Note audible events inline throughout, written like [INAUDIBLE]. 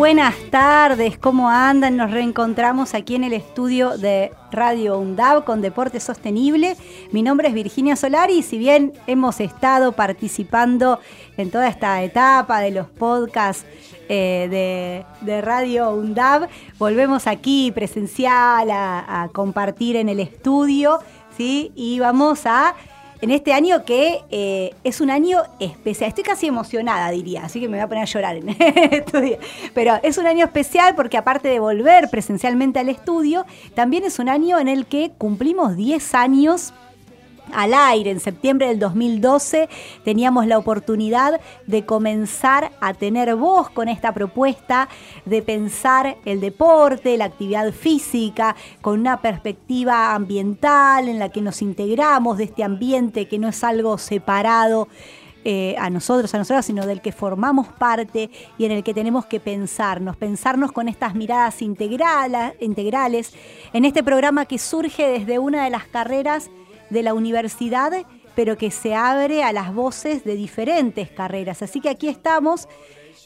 Buenas tardes, ¿cómo andan? Nos reencontramos aquí en el estudio de Radio UNDAV con Deporte Sostenible. Mi nombre es Virginia Solari y si bien hemos estado participando en toda esta etapa de los podcasts eh, de, Radio UNDAV, volvemos aquí presencial a, a compartir en el estudio, ¿sí? Y vamos a en este año que eh, es un año especial. Estoy casi emocionada, diría, así que me voy a poner a llorar en [LAUGHS] estudio. Pero es un año especial porque aparte de volver presencialmente al estudio, también es un año en el que cumplimos 10 años al aire. En septiembre del 2012 teníamos la oportunidad de comenzar a tener voz con esta propuesta, de pensar el deporte, la actividad física, con una perspectiva ambiental en la que nos integramos de este ambiente que no es algo separado. Eh, a nosotros, a nosotras, sino del que formamos parte y en el que tenemos que pensarnos, pensarnos con estas miradas integrales en este programa que surge desde una de las carreras de la universidad, pero que se abre a las voces de diferentes carreras. Así que aquí estamos,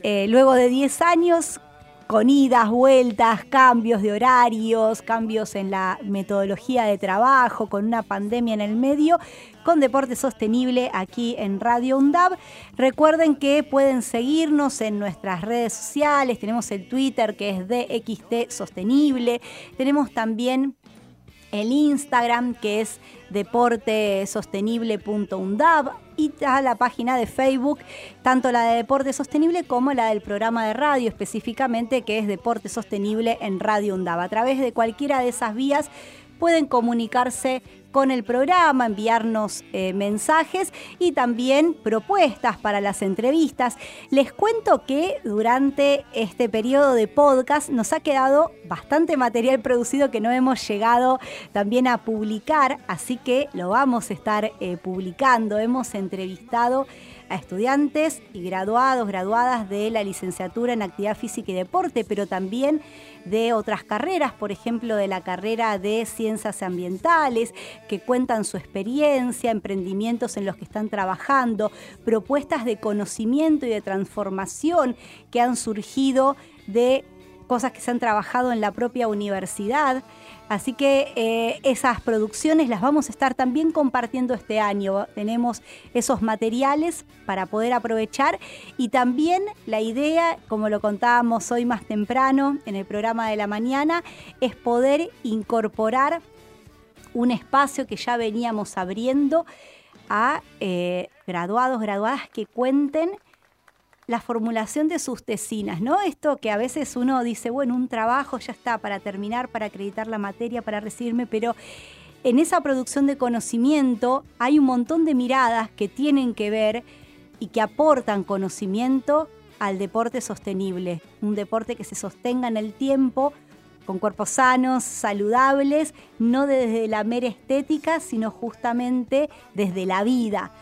eh, luego de 10 años, con idas, vueltas, cambios de horarios, cambios en la metodología de trabajo, con una pandemia en el medio, con Deporte Sostenible aquí en Radio UNDAB. Recuerden que pueden seguirnos en nuestras redes sociales, tenemos el Twitter que es DXT Sostenible, tenemos también el Instagram que es deportesostenible.undab y a la página de Facebook, tanto la de Deporte Sostenible como la del programa de radio específicamente que es Deporte Sostenible en Radio UNDAB. A través de cualquiera de esas vías pueden comunicarse con el programa, enviarnos eh, mensajes y también propuestas para las entrevistas. Les cuento que durante este periodo de podcast nos ha quedado bastante material producido que no hemos llegado también a publicar, así que lo vamos a estar eh, publicando. Hemos entrevistado a estudiantes y graduados, graduadas de la licenciatura en actividad física y deporte, pero también de otras carreras, por ejemplo, de la carrera de ciencias ambientales, que cuentan su experiencia, emprendimientos en los que están trabajando, propuestas de conocimiento y de transformación que han surgido de cosas que se han trabajado en la propia universidad. Así que eh, esas producciones las vamos a estar también compartiendo este año. Tenemos esos materiales para poder aprovechar y también la idea, como lo contábamos hoy más temprano en el programa de la mañana, es poder incorporar un espacio que ya veníamos abriendo a eh, graduados, graduadas que cuenten la formulación de sus tesinas, ¿no? Esto que a veces uno dice, bueno, un trabajo ya está para terminar, para acreditar la materia, para recibirme, pero en esa producción de conocimiento hay un montón de miradas que tienen que ver y que aportan conocimiento al deporte sostenible, un deporte que se sostenga en el tiempo, con cuerpos sanos, saludables, no desde la mera estética, sino justamente desde la vida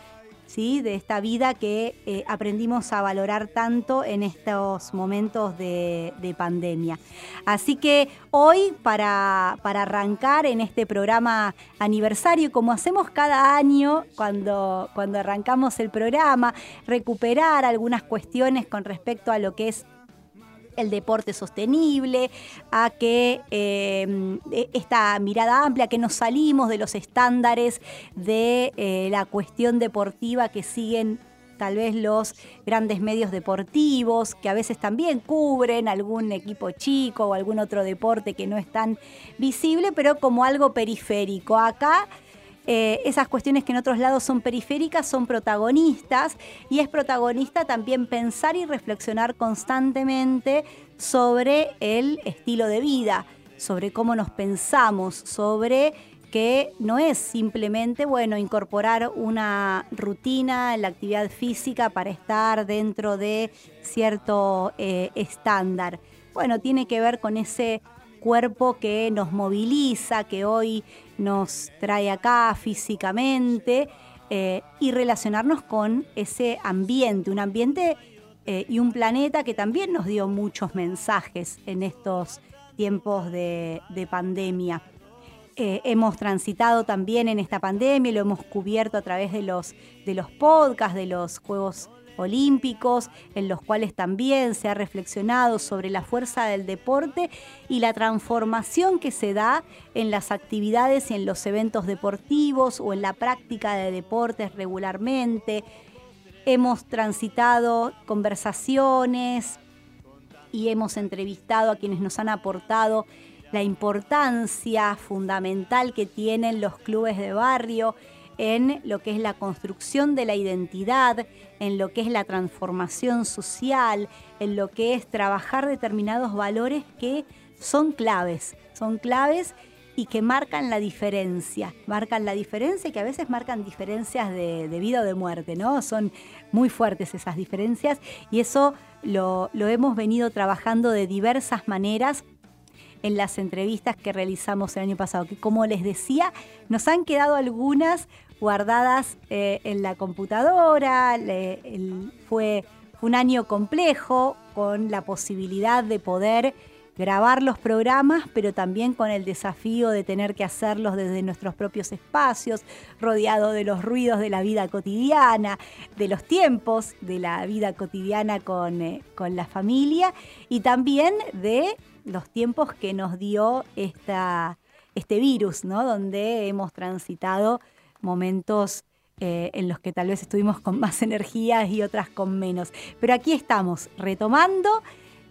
de esta vida que eh, aprendimos a valorar tanto en estos momentos de, pandemia. Así que hoy, para, para, arrancar en este programa aniversario, como hacemos cada año cuando, cuando arrancamos el programa, recuperar algunas cuestiones con respecto a lo que es el deporte sostenible, a que eh, e, esta mirada amplia, que nos salimos de los estándares de eh, la cuestión deportiva que siguen tal vez los grandes medios deportivos, que a veces también cubren algún equipo chico o algún otro deporte que no es tan visible, pero como algo periférico. Acá eh, esas cuestiones que en otros lados son periféricas son protagonistas y es protagonista también pensar y reflexionar constantemente sobre el estilo de vida, sobre cómo nos pensamos, sobre que no es simplemente, bueno, incorporar una rutina en la actividad física para estar dentro de cierto eh, estándar. Bueno, tiene que ver con ese cuerpo que nos moviliza, que hoy nos trae acá físicamente, eh, y relacionarnos con ese ambiente, un ambiente eh, y un planeta que también nos dio muchos mensajes en estos tiempos de, pandemia. Eh, hemos transitado también en esta pandemia, lo hemos cubierto a través de los, de los podcasts, de los Juegos olímpicos, en los cuales también se ha reflexionado sobre la fuerza del deporte y la transformación que se da en las actividades y en los eventos deportivos o en la práctica de deportes regularmente. Hemos transitado conversaciones y hemos entrevistado a quienes nos han aportado la importancia fundamental que tienen los clubes de barrio en lo que es la construcción de la identidad, en lo que es la transformación social, en lo que es trabajar determinados valores que son claves, son claves y que marcan la diferencia, marcan la diferencia y que a veces marcan diferencias de, vida o de muerte, ¿no? Son muy fuertes esas diferencias y eso lo, hemos venido trabajando de diversas maneras en las entrevistas que realizamos el año pasado, que como les decía, nos han quedado algunas guardadas eh, en la computadora, fue un año complejo con la posibilidad de poder grabar los programas, pero también con el desafío de tener que hacerlos desde nuestros propios espacios, rodeado de los ruidos de la vida cotidiana, de los tiempos de la vida cotidiana con, eh, con la familia y también de los tiempos que nos dio esta, este virus, ¿no? donde hemos transitado momentos eh, en los que tal vez estuvimos con más [LAUGHS] energías y otras con menos. Pero aquí estamos, retomando,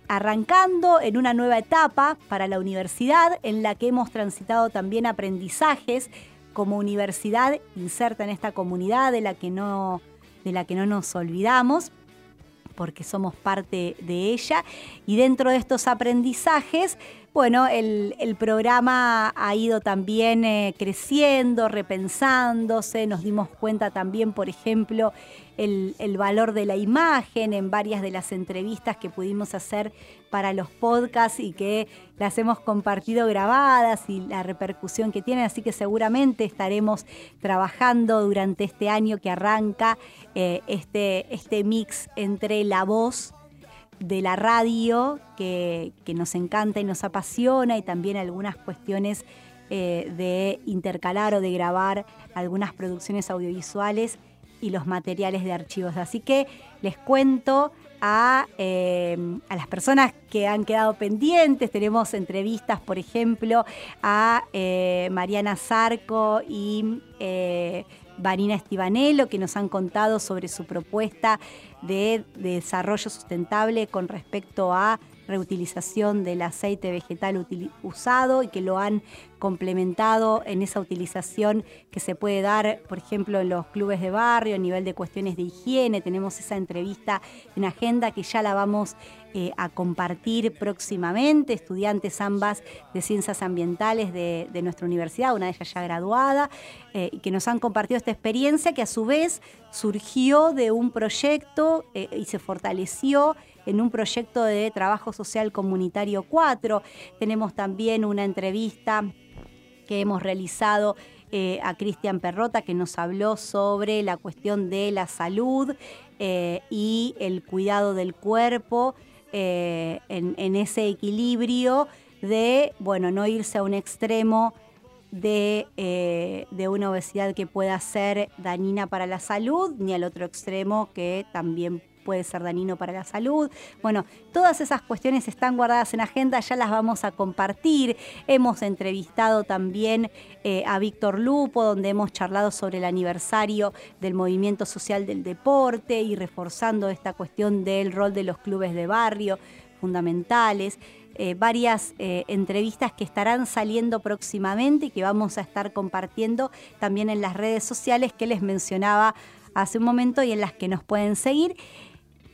arrancando en una nueva etapa para la universidad en la que hemos transitado también aprendizajes como universidad inserta en esta comunidad de la que no, de la que no nos olvidamos porque somos parte de ella. Y dentro de estos aprendizajes, bueno, el, programa ha ido también eh, creciendo, repensándose, nos dimos cuenta también, por ejemplo, el, valor de la imagen en varias de las entrevistas que pudimos hacer para los podcasts y que las hemos compartido grabadas y la repercusión que tienen, así que seguramente estaremos trabajando durante este año que arranca eh, este, este mix entre la voz, de la radio que, nos encanta y nos apasiona y también algunas cuestiones eh, de intercalar o de grabar algunas producciones audiovisuales y los materiales de archivos. Así que les cuento a, eh, a, las personas que han quedado pendientes. Tenemos entrevistas, por ejemplo, a eh, Mariana Zarco y Vanina Estivanello, que nos han contado sobre su propuesta de, desarrollo sustentable con respecto a reutilización del aceite vegetal usado y que lo han complementado en esa utilización que se puede dar, por ejemplo, en los clubes de barrio a nivel de cuestiones de higiene. Tenemos esa entrevista en agenda que ya la vamos eh, a compartir próximamente, estudiantes ambas de ciencias ambientales de, nuestra universidad, una de ellas ya graduada, eh, que nos han compartido esta experiencia que a su vez surgió de un proyecto eh, y se fortaleció en un proyecto de trabajo social comunitario 4. Tenemos también una entrevista que hemos realizado eh, a Cristian Perrota, que nos habló sobre la cuestión de la salud eh, y el cuidado del cuerpo eh, en, ese equilibrio de, bueno, no irse a un extremo de, de, una obesidad que pueda ser dañina para la salud, ni al otro extremo que también puede ser dañino para la salud. Bueno, todas esas cuestiones están guardadas en agenda, ya las vamos a compartir. Hemos entrevistado también eh, a Víctor Lupo, donde hemos charlado sobre el aniversario del movimiento social del deporte y reforzando esta cuestión del rol de los clubes de barrio fundamentales. Eh, varias eh, entrevistas que estarán saliendo próximamente y que vamos a estar compartiendo también en las redes sociales que les mencionaba hace un momento y en las que nos pueden seguir.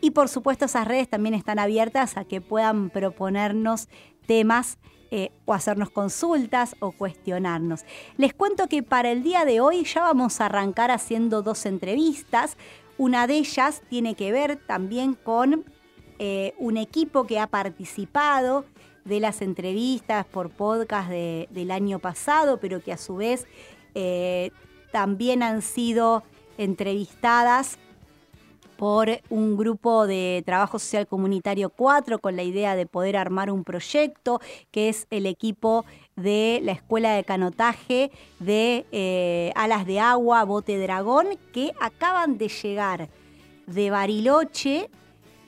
Y por supuesto esas redes también están abiertas a que puedan proponernos temas eh, o hacernos consultas o cuestionarnos. Les cuento que para el día de hoy ya vamos a arrancar haciendo dos entrevistas. Una de ellas tiene que ver también con eh, un equipo que ha participado de las entrevistas por podcast del año pasado, pero que a su vez eh, también han sido entrevistadas por un grupo de trabajo social comunitario 4 con la idea de poder armar un proyecto que es el equipo de la Escuela de Canotaje de eh, Alas de Agua, Bote Dragón, que acaban de llegar de Bariloche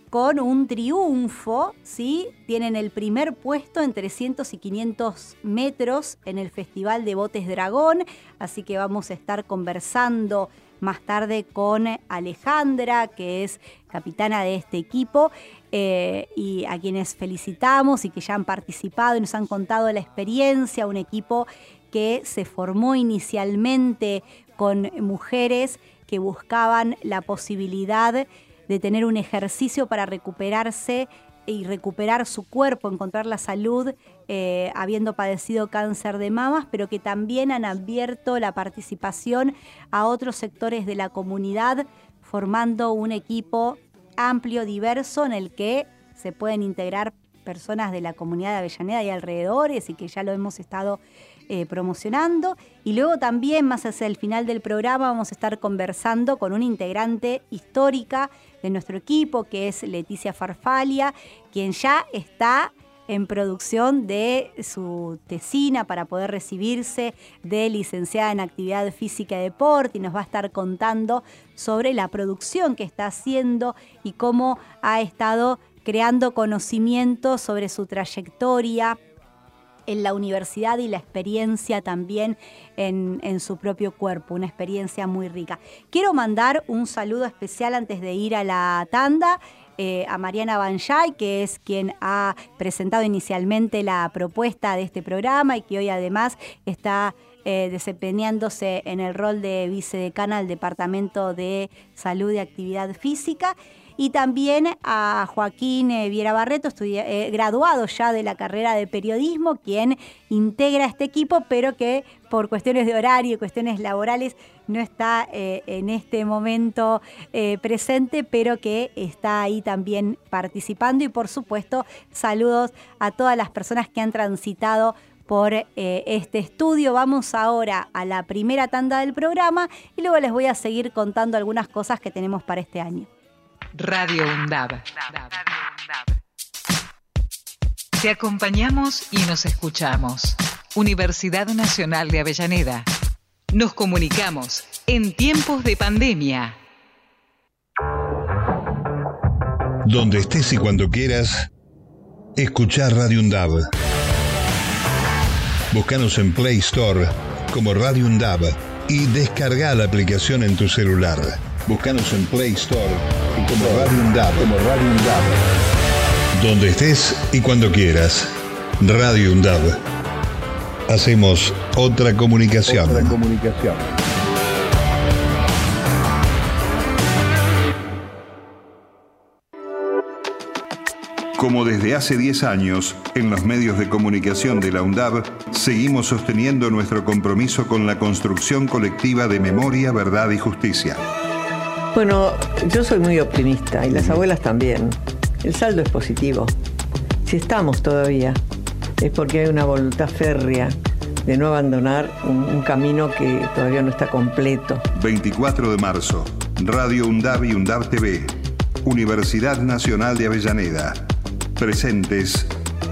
con un triunfo, ¿sí? Tienen el primer puesto en 300 y 500 metros en el Festival de Botes Dragón, así que vamos a estar conversando más tarde con Alejandra, que es capitana de este equipo, eh, y a quienes felicitamos y que ya han participado y nos han contado la experiencia, un equipo que se formó inicialmente con mujeres que buscaban la posibilidad de tener un ejercicio para recuperarse y recuperar su cuerpo, encontrar la salud eh, habiendo padecido cáncer de mamas, pero que también han abierto la participación a otros sectores de la comunidad, formando un equipo amplio, diverso, en el que se pueden integrar personas de la comunidad de Avellaneda y alrededores y que ya lo hemos estado eh, promocionando. Y luego también, más hacia el final del programa, vamos a estar conversando con una integrante histórica de nuestro equipo, que es Leticia Farfalia, quien ya está en producción de su tesina para poder recibirse de licenciada en actividad física y deporte y nos va a estar contando sobre la producción que está haciendo y cómo ha estado creando conocimiento sobre su trayectoria en la universidad y la experiencia también en, su propio cuerpo, una experiencia muy rica. Quiero mandar un saludo especial antes de ir a la tanda. Eh, a Mariana Banjay, que es quien ha presentado inicialmente la propuesta de este programa y que hoy además está eh, desempeñándose en el rol de vicedecana del Departamento de Salud y Actividad Física y también a Joaquín eh, Viera Barreto, eh, graduado ya de la carrera de periodismo, quien integra este equipo, pero que por cuestiones de horario y cuestiones laborales no está eh, en este momento presente, pero que está ahí también participando. Y por supuesto, saludos a todas las personas que han transitado por este estudio. Vamos ahora a la primera tanda del programa y luego les voy a seguir contando algunas cosas que tenemos para este año. Radio UNDAB. Te acompañamos y nos escuchamos. Universidad Nacional de Avellaneda. Nos comunicamos en tiempos de pandemia. Donde estés y cuando quieras, escuchar Radio UNDAB. Búscanos en Play Store como Radio UNDAB y descarga la aplicación en tu celular. Búscanos en Play Store y como Radio UNDAB. Como Radio UNDAB. Donde estés y cuando quieras. Radio UNDAB. Hacemos otra comunicación. Otra comunicación. Como desde hace 10 años, en los medios de comunicación de la UNDAB, seguimos sosteniendo nuestro compromiso con la construcción colectiva de memoria, verdad y justicia. Bueno, yo soy muy optimista y las abuelas también. El saldo es positivo. Si estamos todavía, es porque hay una voluntad férrea de no abandonar un, camino que todavía no está completo. 24 de marzo, Radio UNDAB y UNDAB TV, Universidad Nacional de Avellaneda. Presentes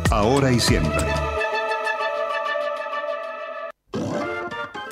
ahora y siempre.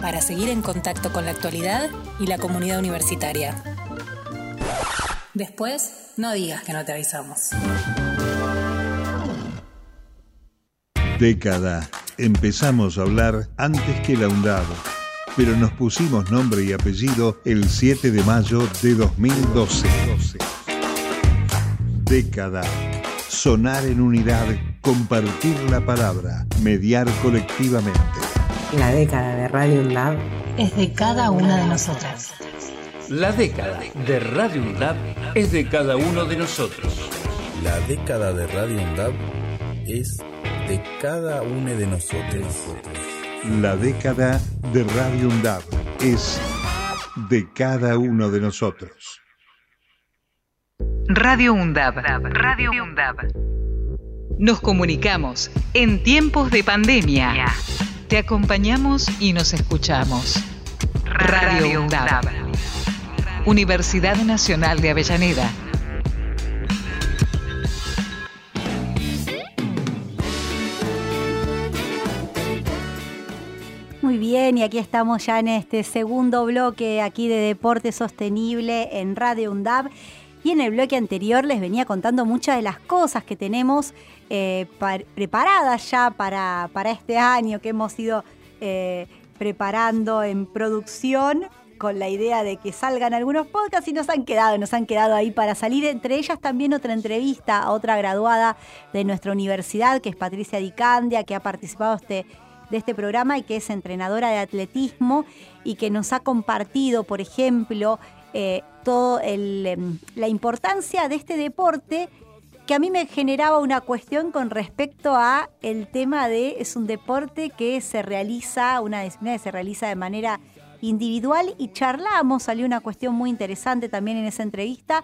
para seguir en contacto con la actualidad y la comunidad universitaria. Después, no digas que no te avisamos. Década. Empezamos a hablar antes que la UNDAB, pero nos pusimos nombre y apellido el 7 de mayo de 2012. Década. Sonar en unidad, compartir la palabra, mediar colectivamente. La década de Radio UNDAB es de cada una de nosotras. La década de Radio UNDAB es de cada uno de nosotros. La década de Radio UNDAB es de cada uno de nosotros. La década de Radio UNDAB es de cada uno de nosotros. Radio UNDAB. Radio UNDAB. Nos comunicamos en tiempos de pandemia. Te acompañamos y nos escuchamos. Radio UNDAB. Universidad Nacional de Avellaneda. Muy bien, y aquí estamos ya en este segundo bloque aquí de Deporte Sostenible en Radio UNDAB. Y en el bloque anterior les venía contando muchas de las cosas que tenemos eh, preparadas ya para, para, este año, que hemos ido eh, preparando en producción con la idea de que salgan algunos podcasts y nos han quedado, nos han quedado ahí para salir. Entre ellas también otra entrevista a otra graduada de nuestra universidad, que es Patricia Dicandia, que ha participado este de este programa y que es entrenadora de atletismo y que nos ha compartido, por ejemplo, eh, toda em, la importancia de este deporte que a mí me generaba una cuestión con respecto a el tema de es un deporte que se realiza, una disciplina que se realiza de manera individual y charlamos, salió una cuestión muy interesante también en esa entrevista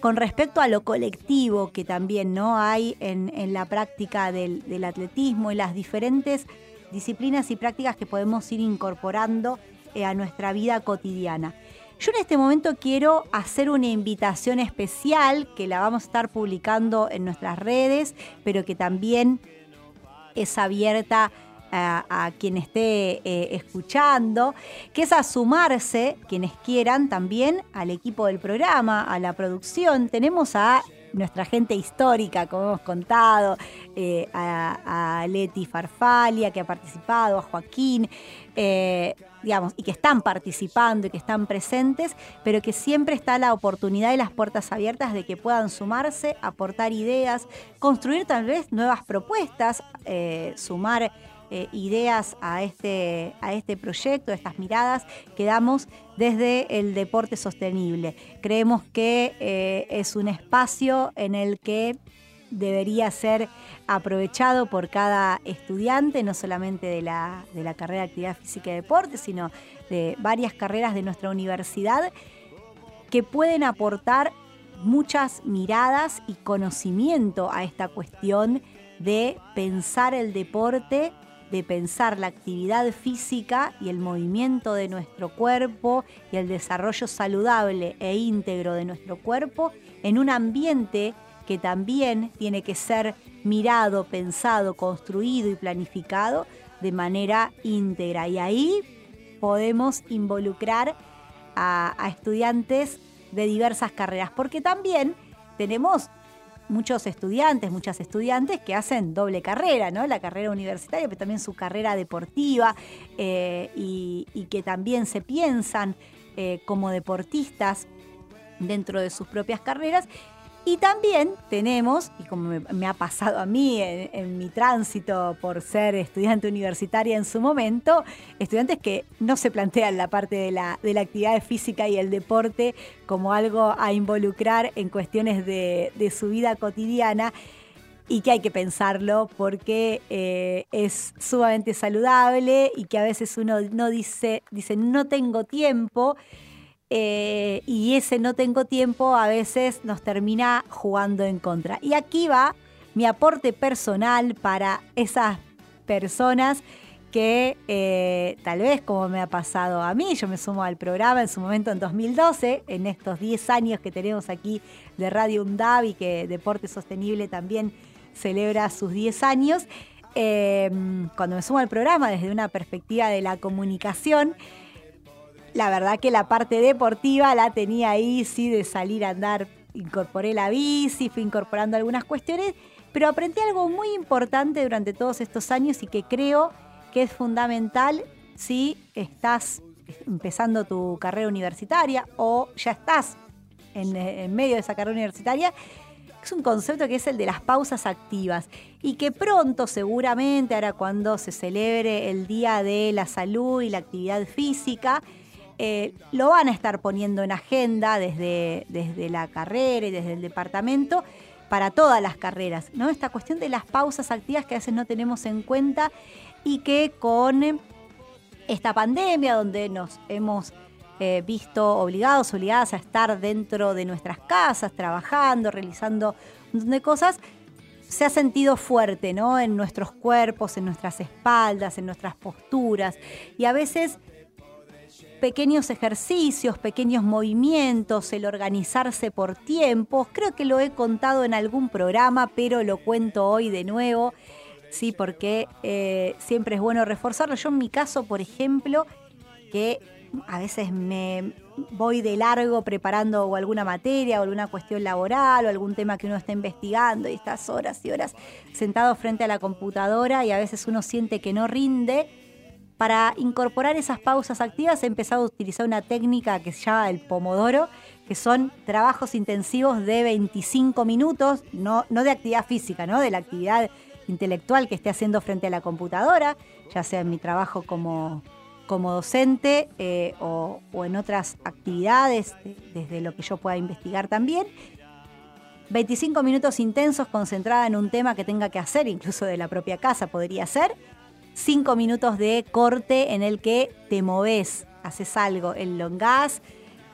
con respecto a lo colectivo que también no hay en, la práctica del, del atletismo y las diferentes disciplinas y prácticas que podemos ir incorporando eh, a nuestra vida cotidiana. Yo en este momento quiero hacer una invitación especial que la vamos a estar publicando en nuestras redes, pero que también es abierta a, quien esté eh, escuchando, que es a sumarse, quienes quieran, también al equipo del programa, a la producción. Tenemos a nuestra gente histórica, como hemos contado, eh, a, Leti Farfalia, que ha participado, a Joaquín, eh, digamos, y que están participando y que están presentes, pero que siempre está la oportunidad y las puertas abiertas de que puedan sumarse, aportar ideas, construir tal vez nuevas propuestas, eh, sumar eh, ideas a este, a este proyecto, a estas miradas que damos desde el deporte sostenible. Creemos que es un espacio en el que debería ser aprovechado por cada estudiante, no solamente de la, de la carrera de actividad física y deporte, sino de varias carreras de nuestra universidad que pueden aportar muchas miradas y conocimiento a esta cuestión de pensar el deporte de pensar la actividad física y el movimiento de nuestro cuerpo y el desarrollo saludable e íntegro de nuestro cuerpo en un ambiente que también tiene que ser mirado, pensado, construido y planificado de manera íntegra. Y ahí podemos involucrar a, estudiantes de diversas carreras, porque también tenemos muchos estudiantes, muchas estudiantes que hacen doble carrera, ¿no? La carrera universitaria, pero también su carrera deportiva eh, y, que también se piensan eh, como deportistas dentro de sus propias carreras. Y también tenemos, y como me, ha pasado a mí en, mi tránsito por ser estudiante universitaria en su momento, estudiantes que no se plantean la parte de la, de la actividad física y el deporte como algo a involucrar en cuestiones de, su vida cotidiana y que hay que pensarlo porque eh, es sumamente saludable y que a veces uno no dice, dice no tengo tiempo eh, y ese no tengo tiempo a veces nos termina jugando en contra. Y aquí va mi aporte personal para esas personas que eh, tal vez como me ha pasado a mí, yo me sumo al programa en su momento en 2012, en estos 10 años que tenemos aquí de Radio UNDAV y que Deporte Sostenible también celebra sus 10 años, eh, cuando me sumo al programa desde una perspectiva de la comunicación, la verdad que la parte deportiva la tenía ahí, sí, de salir a andar. Incorporé la bici, fui incorporando algunas cuestiones, pero aprendí algo muy importante durante todos estos años y que creo que es fundamental si estás empezando tu carrera universitaria o ya estás en, medio de esa carrera universitaria, es un concepto que es el de las pausas activas y que pronto seguramente, ahora cuando se celebre el Día de la Salud y la Actividad Física, eh, lo van a estar poniendo en agenda desde, desde la carrera y desde el departamento para todas las carreras, ¿no? Esta cuestión de las pausas activas que a veces no tenemos en cuenta y que con esta pandemia donde nos hemos eh, visto obligados, obligadas a estar dentro de nuestras casas, trabajando, realizando un montón de cosas, se ha sentido fuerte, ¿no? En nuestros cuerpos, en nuestras espaldas, en nuestras posturas. Y a veces pequeños ejercicios, pequeños movimientos, el organizarse por tiempos. Creo que lo he contado en algún programa, pero lo cuento hoy de nuevo, sí, porque eh, siempre es bueno reforzarlo. Yo en mi caso, por ejemplo, que a veces me voy de largo preparando alguna materia o alguna cuestión laboral o algún tema que uno está investigando y estás horas y horas sentado frente a la computadora y a veces uno siente que no rinde para incorporar esas pausas activas he empezado a utilizar una técnica que se llama el pomodoro, que son trabajos intensivos de 25 minutos, no, no de actividad física, ¿no? de la actividad intelectual que esté haciendo frente a la computadora, ya sea en mi trabajo como, como docente eh, o, o, en otras actividades, desde lo que yo pueda investigar también. 25 minutos intensos concentrada en un tema que tenga que hacer, incluso de la propia casa podría ser, cinco minutos de corte en el que te moves, haces algo, elongás,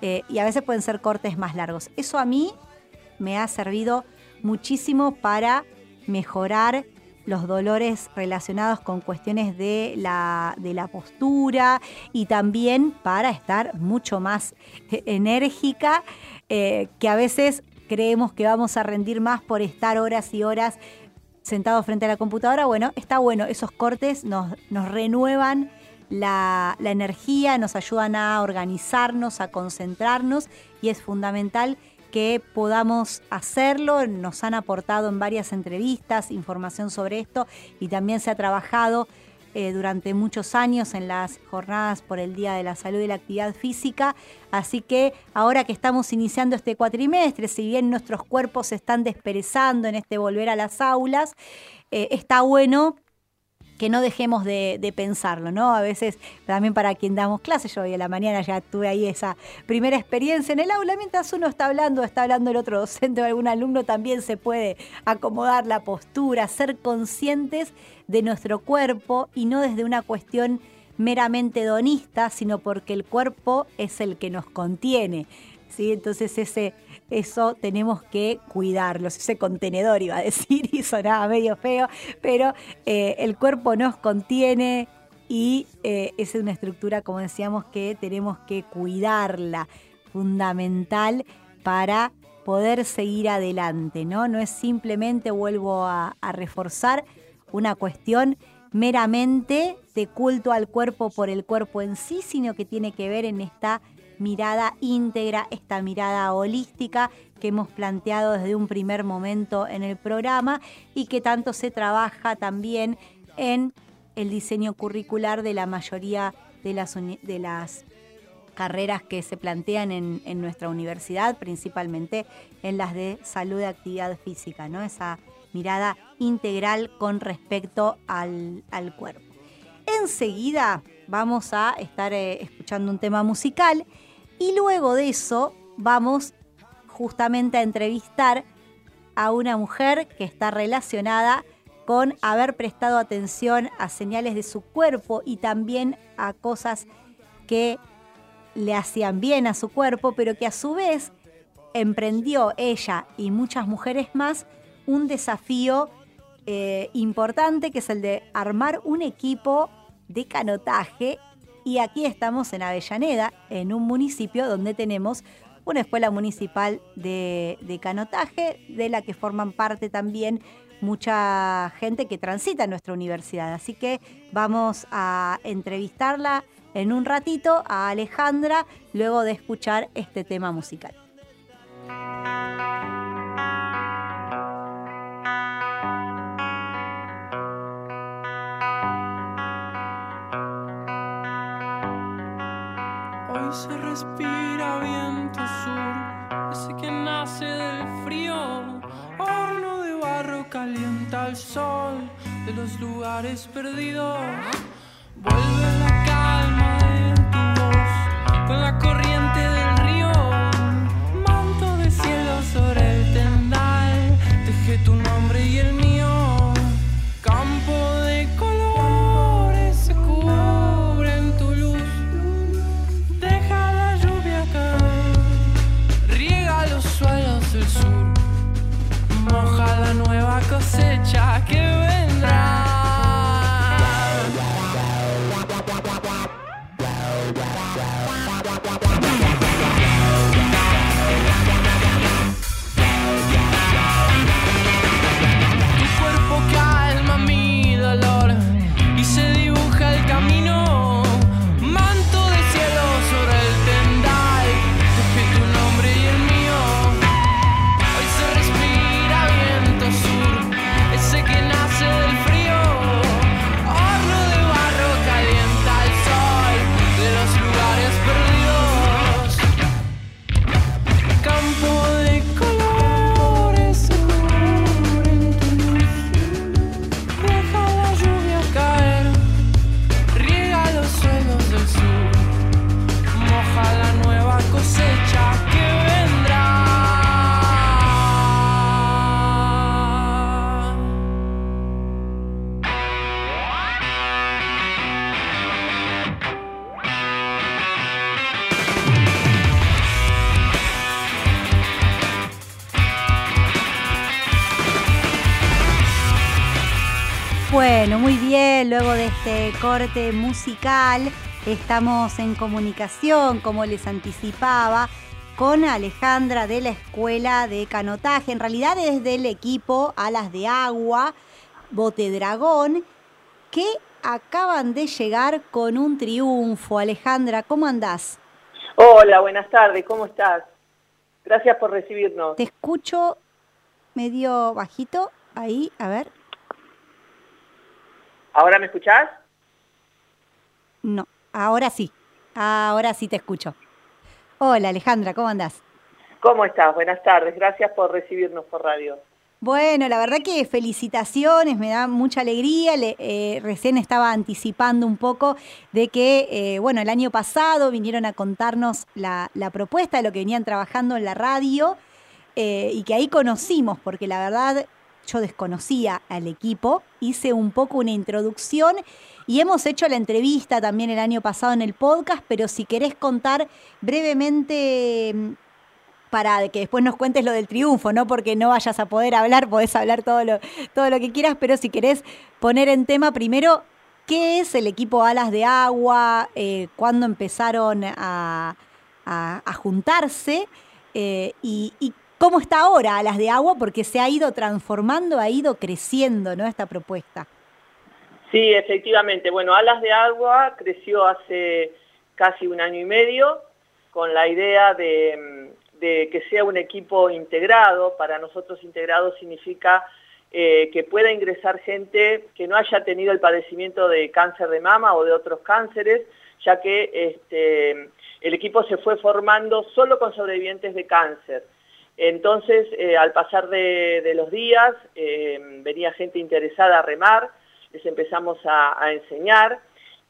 eh, y a veces pueden ser cortes más largos. Eso a mí me ha servido muchísimo para mejorar los dolores relacionados con cuestiones de la, de la postura y también para estar mucho más enérgica, eh, que a veces creemos que vamos a rendir más por estar horas y horas sentado frente a la computadora, bueno, está bueno, esos cortes nos, nos renuevan la, la, energía, nos ayudan a organizarnos, a concentrarnos y es fundamental que podamos hacerlo. Nos han aportado en varias entrevistas información sobre esto y también se ha trabajado eh, durante muchos años en las jornadas por el Día de la Salud y la Actividad Física. Así que ahora que estamos iniciando este cuatrimestre, si bien nuestros cuerpos se están desperezando en este volver a las aulas, eh, está bueno que no dejemos de, pensarlo, ¿no? A veces también para quien damos clases, yo hoy a la mañana ya tuve ahí esa primera experiencia en el aula, mientras uno está hablando, está hablando el otro docente o algún alumno, también se puede acomodar la postura, ser conscientes de nuestro cuerpo y no desde una cuestión meramente donista, sino porque el cuerpo es el que nos contiene. ¿sí? Entonces ese eso tenemos que cuidarlo. Ese contenedor iba a decir [LAUGHS] y sonaba medio feo, pero eh, el cuerpo nos contiene y eh, es una estructura, como decíamos, que tenemos que cuidarla, fundamental para poder seguir adelante, ¿no? No es simplemente, vuelvo a, a reforzar, una cuestión meramente de culto al cuerpo por el cuerpo en sí, sino que tiene que ver en esta mirada íntegra, esta mirada holística que hemos planteado desde un primer momento en el programa y que tanto se trabaja también en el diseño curricular de la mayoría de las, de las carreras que se plantean en, en, nuestra universidad, principalmente en las de salud y actividad física, ¿no? Esa mirada integral con respecto al, al cuerpo. Enseguida vamos a estar eh, escuchando un tema musical. Y luego de eso vamos justamente a entrevistar a una mujer que está relacionada con haber prestado atención a señales de su cuerpo y también a cosas que le hacían bien a su cuerpo, pero que a su vez emprendió ella y muchas mujeres más un desafío eh, importante que es el de armar un equipo de canotaje y aquí estamos en Avellaneda, en un municipio donde tenemos una escuela municipal de, canotaje, de la que forman parte también mucha gente que transita en nuestra universidad. Así que vamos a entrevistarla en un ratito a Alejandra luego de escuchar este tema musical. Se respira viento sur, ese que nace del frío. Horno de barro calienta el sol de los lugares perdidos. Vuelve la calma de tu voz cosecha corte musical estamos en comunicación, como les anticipaba, con Alejandra de la Escuela de Canotaje. En realidad es del equipo Alas de Agua, Bote Dragón, que acaban de llegar con un triunfo. Alejandra, ¿cómo andás? Hola, buenas tardes, ¿cómo estás? Gracias por recibirnos. Te escucho medio bajito ahí, a ver. ¿Ahora me escuchás? No, ahora sí, ahora sí te escucho. Hola Alejandra, ¿cómo andás? ¿Cómo estás? Buenas tardes, gracias por recibirnos por radio. Bueno, la verdad que felicitaciones, me da mucha alegría. Le- eh, recién estaba anticipando un poco de que, eh, bueno, el año pasado vinieron a contarnos la, la propuesta de lo que venían trabajando en la radio eh, y que ahí conocimos, porque la verdad yo desconocía al equipo, hice un poco una introducción y hemos hecho la entrevista también el año pasado en el podcast, pero si querés contar brevemente mm, para que después nos cuentes lo del triunfo, no porque no vayas a poder hablar, podés hablar todo lo, todo lo que quieras, pero si querés poner en tema primero qué es el equipo Alas de Agua, eh, cuándo empezaron a, a- juntarse eh, y, y cómo está ahora Alas de Agua, porque se ha ido transformando, ha ido creciendo ¿no? esta propuesta. Sí, efectivamente. Bueno, Alas de Agua creció hace casi un año y medio con la idea de, que sea un equipo integrado. Para nosotros integrado significa eh, que pueda ingresar gente que no haya tenido el padecimiento de cáncer de mama o de otros cánceres, ya que este, el equipo se fue formando solo con sobrevivientes de cáncer. Entonces, eh, al pasar de, de los días, eh, venía gente interesada a remar, les empezamos a, enseñar.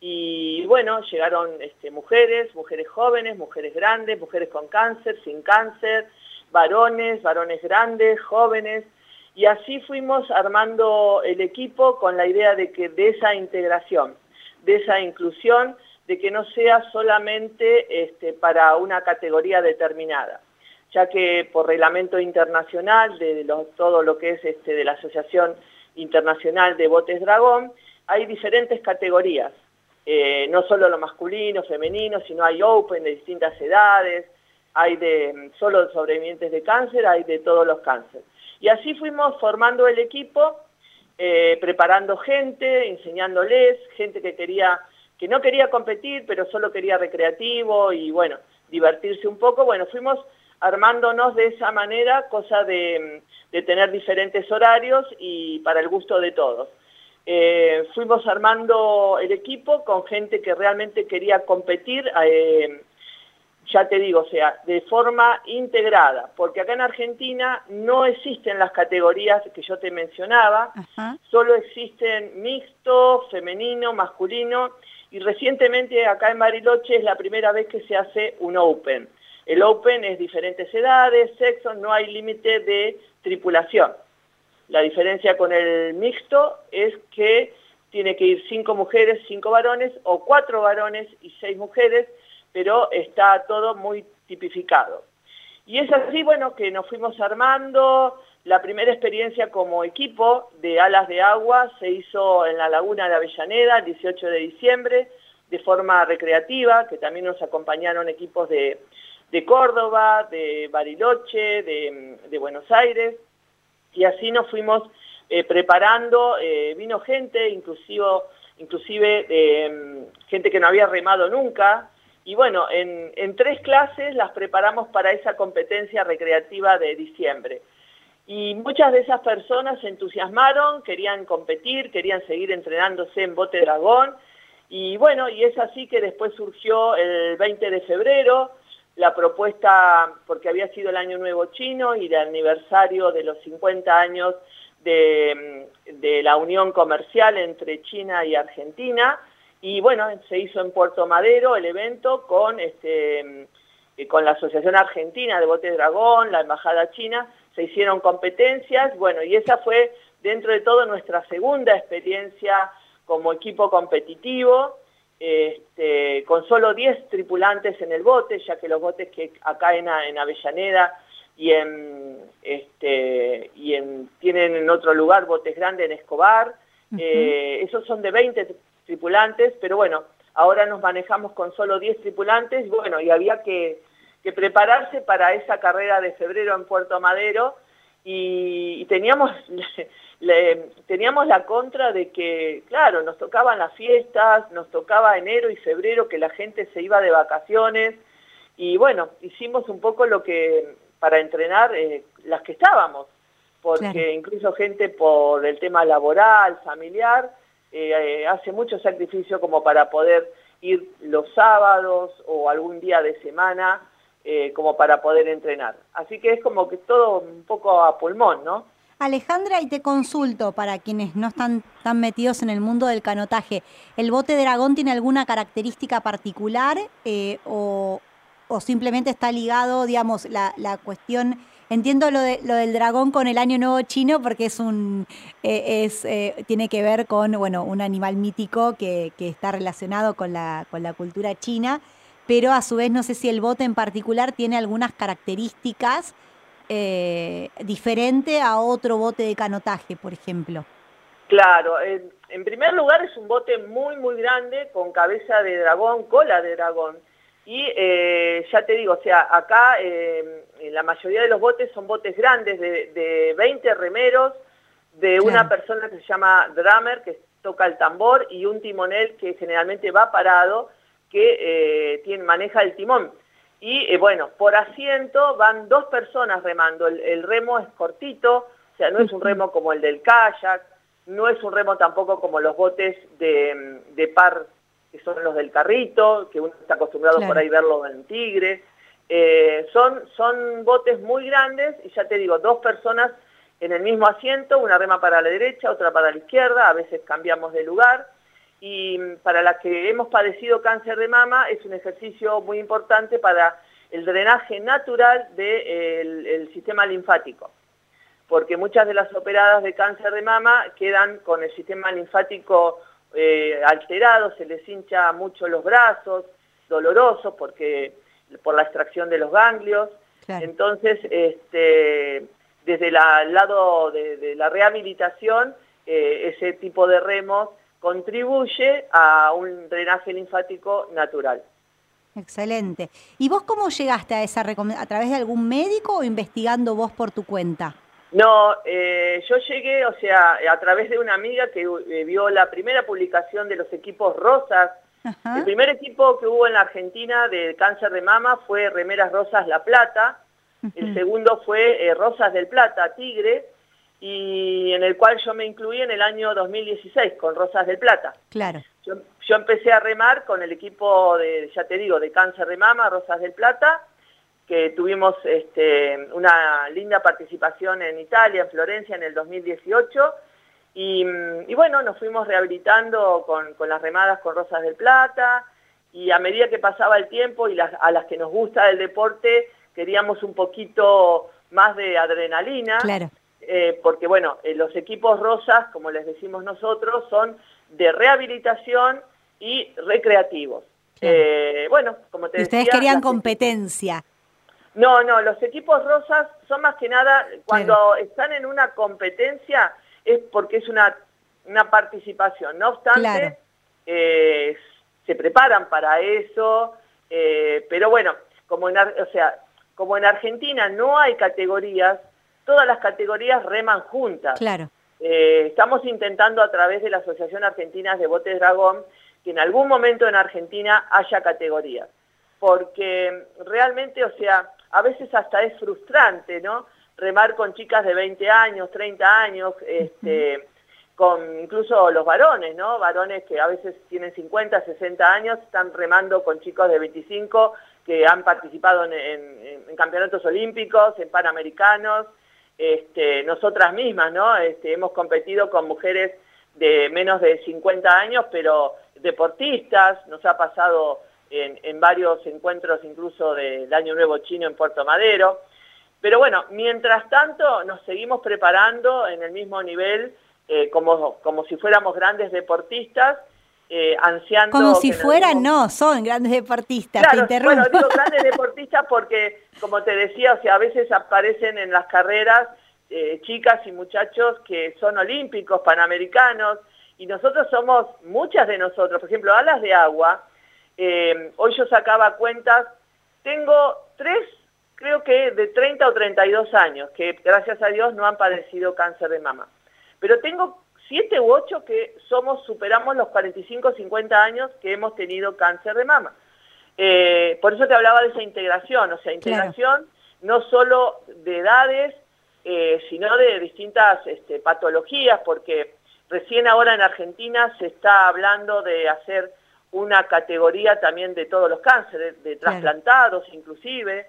Y bueno, llegaron este, mujeres, mujeres jóvenes, mujeres grandes, mujeres con cáncer, sin cáncer, varones, varones grandes, jóvenes, y así fuimos armando el equipo con la idea de que de esa integración, de esa inclusión, de que no sea solamente este, para una categoría determinada, ya que por reglamento internacional de todo lo que es este, de la Asociación Internacional de Botes Dragón, hay diferentes categorías, eh, no solo lo masculino, femenino, sino hay open de distintas edades, hay de mm, solo sobrevivientes de cáncer, hay de todos los cánceres. Y así fuimos formando el equipo, eh, preparando gente, enseñándoles, gente que quería, que no quería competir, pero solo quería recreativo y bueno, divertirse un poco. Bueno, fuimos armándonos de esa manera, cosa de, de tener diferentes horarios y para el gusto de todos. Eh, fuimos armando el equipo con gente que realmente quería competir, eh, ya te digo, o sea, de forma integrada, porque acá en Argentina no existen las categorías que yo te mencionaba, Ajá. solo existen mixto, femenino, masculino, y recientemente acá en Bariloche es la primera vez que se hace un Open. El Open es diferentes edades, sexos, no hay límite de tripulación. La diferencia con el mixto es que tiene que ir cinco mujeres, cinco varones, o cuatro varones y seis mujeres, pero está todo muy tipificado. Y es así, bueno, que nos fuimos armando, la primera experiencia como equipo de alas de agua se hizo en la laguna de Avellaneda el 18 de diciembre de forma recreativa, que también nos acompañaron equipos de, Córdoba, de Bariloche, de, Buenos Aires, y así nos fuimos eh, preparando, eh, vino gente, inclusive, eh, gente que no había remado nunca, y bueno, en, en tres clases las preparamos para esa competencia recreativa de diciembre. Y muchas de esas personas se entusiasmaron, querían competir, querían seguir entrenándose en bote dragón. Y bueno, y es así que después surgió el 20 de febrero la propuesta, porque había sido el Año Nuevo Chino y el aniversario de los 50 años de, de la unión comercial entre China y Argentina. Y bueno, se hizo en Puerto Madero el evento con, este, con la Asociación Argentina de Bote Dragón, la Embajada China, se hicieron competencias, bueno, y esa fue dentro de todo nuestra segunda experiencia como equipo competitivo, este, con solo 10 tripulantes en el bote, ya que los botes que acá en, Avellaneda y en, este, y en, tienen en otro lugar botes grandes en Escobar, eh, esos son de 20 tripulantes, pero bueno, ahora nos manejamos con solo 10 tripulantes, bueno, y había que que prepararse para esa carrera de febrero en Puerto Madero y, teníamos, teníamos la contra de que, claro, nos tocaban las fiestas, nos tocaba enero y febrero que la gente se iba de vacaciones y bueno, hicimos un poco lo que para entrenar eh, las que estábamos, porque incluso gente por el tema laboral, familiar, eh, eh, hace mucho sacrificio como para poder ir los sábados o algún día de semana eh, como para poder entrenar. Así que es como que todo un poco a pulmón, ¿no? Alejandra, y te consulto para quienes no están tan metidos en el mundo del canotaje, ¿el bote dragón tiene alguna característica particular eh, o, simplemente está ligado, digamos, la, la cuestión... Entiendo lo, de, lo del dragón con el año nuevo chino porque es un eh, es tiene que ver con bueno un animal mítico que, que está relacionado con la, con la cultura china pero a su vez no sé si el bote en particular tiene algunas características eh, diferentes a otro bote de canotaje, por ejemplo. Claro, en, primer lugar es un bote muy, muy grande, con cabeza de dragón, cola de dragón. Y eh, ya te digo, o sea, acá eh, la mayoría de los botes son botes grandes, de, de 20 remeros, de una persona que se llama drummer, que toca el tambor, y un timonel que generalmente va parado, que eh, tiene, maneja el timón. Y eh, bueno, por asiento van dos personas remando. El, remo es cortito, o sea, no es un remo como el del kayak, no es un remo tampoco como los botes de, par, que son los del carrito, que uno está acostumbrado por ahí verlo en Tigre. Eh, son, son botes muy grandes y ya te digo, dos personas en el mismo asiento, una rema para la derecha, otra para la izquierda, a veces cambiamos de lugar y para las que hemos padecido cáncer de mama es un ejercicio muy importante para el drenaje natural del sistema linfático, porque muchas de las operadas de cáncer de mama quedan con el sistema linfático eh, alterado, se les hincha mucho los brazos, dolorosos porque por la extracción de los ganglios. Entonces, este, desde el lado de, la rehabilitación, eh, ese tipo de remos contribuye a un drenaje linfático natural. Excelente. ¿Y vos cómo llegaste a esa recomendación? ¿A través de algún médico o investigando vos por tu cuenta? No, eh, yo llegué, o sea, a través de una amiga que eh, vio la primera publicación de los equipos rosas. El primer equipo que hubo en la Argentina de cáncer de mama fue Remeras Rosas La Plata. El segundo fue eh, Rosas del Plata, Tigre y en el cual yo me incluí en el año 2016 con Rosas del Plata. Claro. Yo, empecé a remar con el equipo de, ya te digo, de cáncer de mama, Rosas del Plata, que tuvimos este, una linda participación en Italia, en Florencia, en el 2018. Y, bueno, nos fuimos rehabilitando con, las remadas con Rosas del Plata, y a medida que pasaba el tiempo y a las que nos gusta el deporte, queríamos un poquito más de adrenalina. Claro. Eh, porque bueno, eh, los equipos rosas, como les decimos nosotros, son de rehabilitación y recreativos. Eh, bueno, como te Ustedes querían competencia. No, no, los equipos rosas son más que nada, cuando están en una competencia es porque es una, una participación. No obstante, eh, se preparan para eso, eh, pero bueno, como en, o sea, como en Argentina no hay categorías, todas las categorías reman juntas. Claro. Eh, estamos intentando a través de la Asociación Argentina de Botes Dragón que en algún momento en Argentina haya categorías, porque realmente, o sea, a veces hasta es frustrante, ¿no? Remar con chicas de 20 años, 30 años, este, con incluso los varones, ¿no? Varones que a veces tienen 50, 60 años, están remando con chicos de 25 que han participado en, campeonatos olímpicos, en panamericanos, este, nosotras mismas, ¿no? Este, hemos competido con mujeres de menos de 50 años, pero deportistas, nos ha pasado en, varios encuentros incluso del Año Nuevo Chino en Puerto Madero. Pero bueno, mientras tanto nos seguimos preparando en el mismo nivel eh, como, como si fuéramos grandes deportistas, eh, ansiando... Como si fueran, no, son grandes deportistas, claro, Bueno, digo grandes [LAUGHS] deportistas porque, como te decía, o sea, a veces aparecen en las carreras eh, chicas y muchachos que son olímpicos, panamericanos, y nosotros somos, muchas de nosotros, por ejemplo, Alas de Agua, eh, hoy yo sacaba cuentas, tengo tres, creo que de 30 o 32 años, que gracias a Dios no han padecido cáncer de mama. Pero tengo siete u ocho que somos, superamos los 45 o 50 años que hemos tenido cáncer de mama. Eh, por eso te hablaba de esa integración, o sea, integración no solo de edades, eh, sino de distintas este, patologías, porque recién ahora en Argentina se está hablando de hacer una categoría también de todos los cánceres, de, trasplantados inclusive.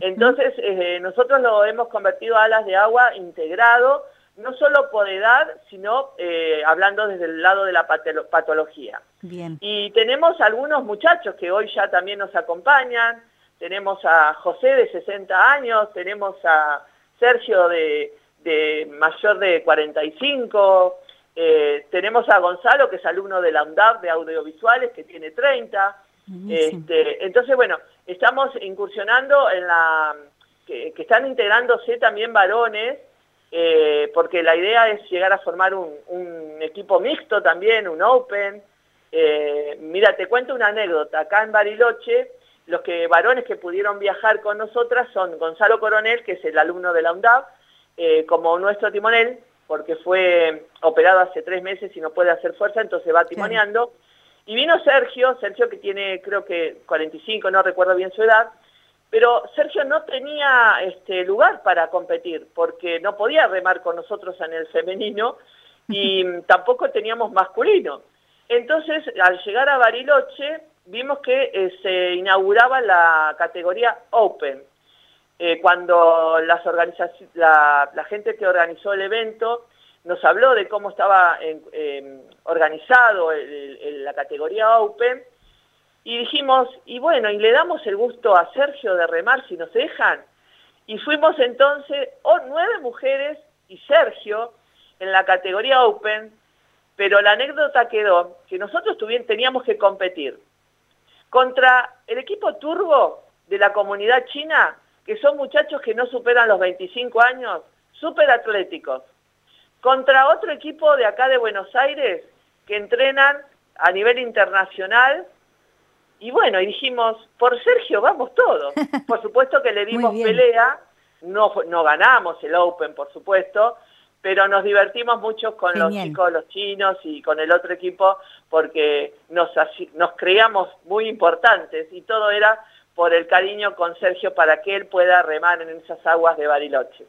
Entonces, eh, nosotros lo hemos convertido a alas de agua integrado, no solo por edad, sino eh, hablando desde el lado de la patología. Bien. Y tenemos algunos muchachos que hoy ya también nos acompañan, tenemos a José de 60 años, tenemos a Sergio de, de mayor de 45, eh, tenemos a Gonzalo, que es alumno de la UNDAP de audiovisuales, que tiene 30. Este, entonces, bueno, estamos incursionando en la... que, están integrándose también varones, eh, porque la idea es llegar a formar un, equipo mixto también, un Open. Eh, mira, te cuento una anécdota. Acá en Bariloche, los que varones que pudieron viajar con nosotras son Gonzalo Coronel, que es el alumno de la UNDAP, como nuestro timonel, porque fue operado hace tres meses y no puede hacer fuerza, entonces va timoneando. Y vino Sergio, Sergio que tiene creo que 45, no recuerdo bien su edad, pero Sergio no tenía este lugar para competir, porque no podía remar con nosotros en el femenino [LAUGHS] y tampoco teníamos masculino. Entonces, al llegar a Bariloche, vimos que eh, se inauguraba la categoría Open, eh, cuando las la, la, gente que organizó el evento nos habló de cómo estaba organizado la categoría Open, y dijimos, y bueno, y le damos el gusto a Sergio de remar si nos dejan. Y fuimos entonces oh, nueve mujeres y Sergio en la categoría Open, pero la anécdota quedó que nosotros teníamos que competir contra el equipo turbo de la comunidad china que son muchachos que no superan los 25 años, súper atléticos, contra otro equipo de acá de Buenos Aires que entrenan a nivel internacional. Y bueno, y dijimos, por Sergio vamos todos. [LAUGHS] Por supuesto que le dimos pelea, no, no ganamos el Open, por supuesto, pero nos divertimos mucho con los chicos, los chinos y con el otro equipo porque nos, nos creíamos muy importantes y todo era por el cariño con Sergio para que él pueda remar en esas aguas de Bariloche.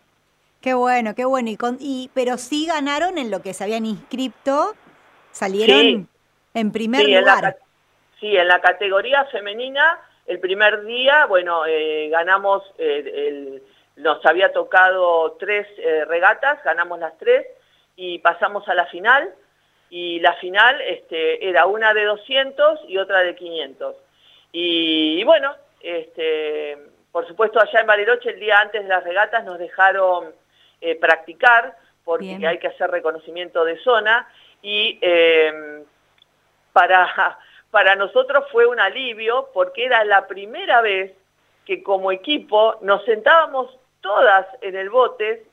Qué bueno, qué bueno. Y, y pero sí ganaron en lo que se habían inscrito, salieron en primer lugar. Sí, en la categoría femenina, el primer día, bueno, eh, ganamos, eh, nos había tocado tres eh, regatas, ganamos las tres y pasamos a la final. Y la final este, era una de 200 y otra de 500. y bueno, este, por supuesto, allá en Bariloche, el día antes de las regatas, nos dejaron eh, practicar, porque hay que hacer reconocimiento de zona, y para, para nosotros fue un alivio, porque era la primera vez que como equipo nos sentábamos todas en el bote,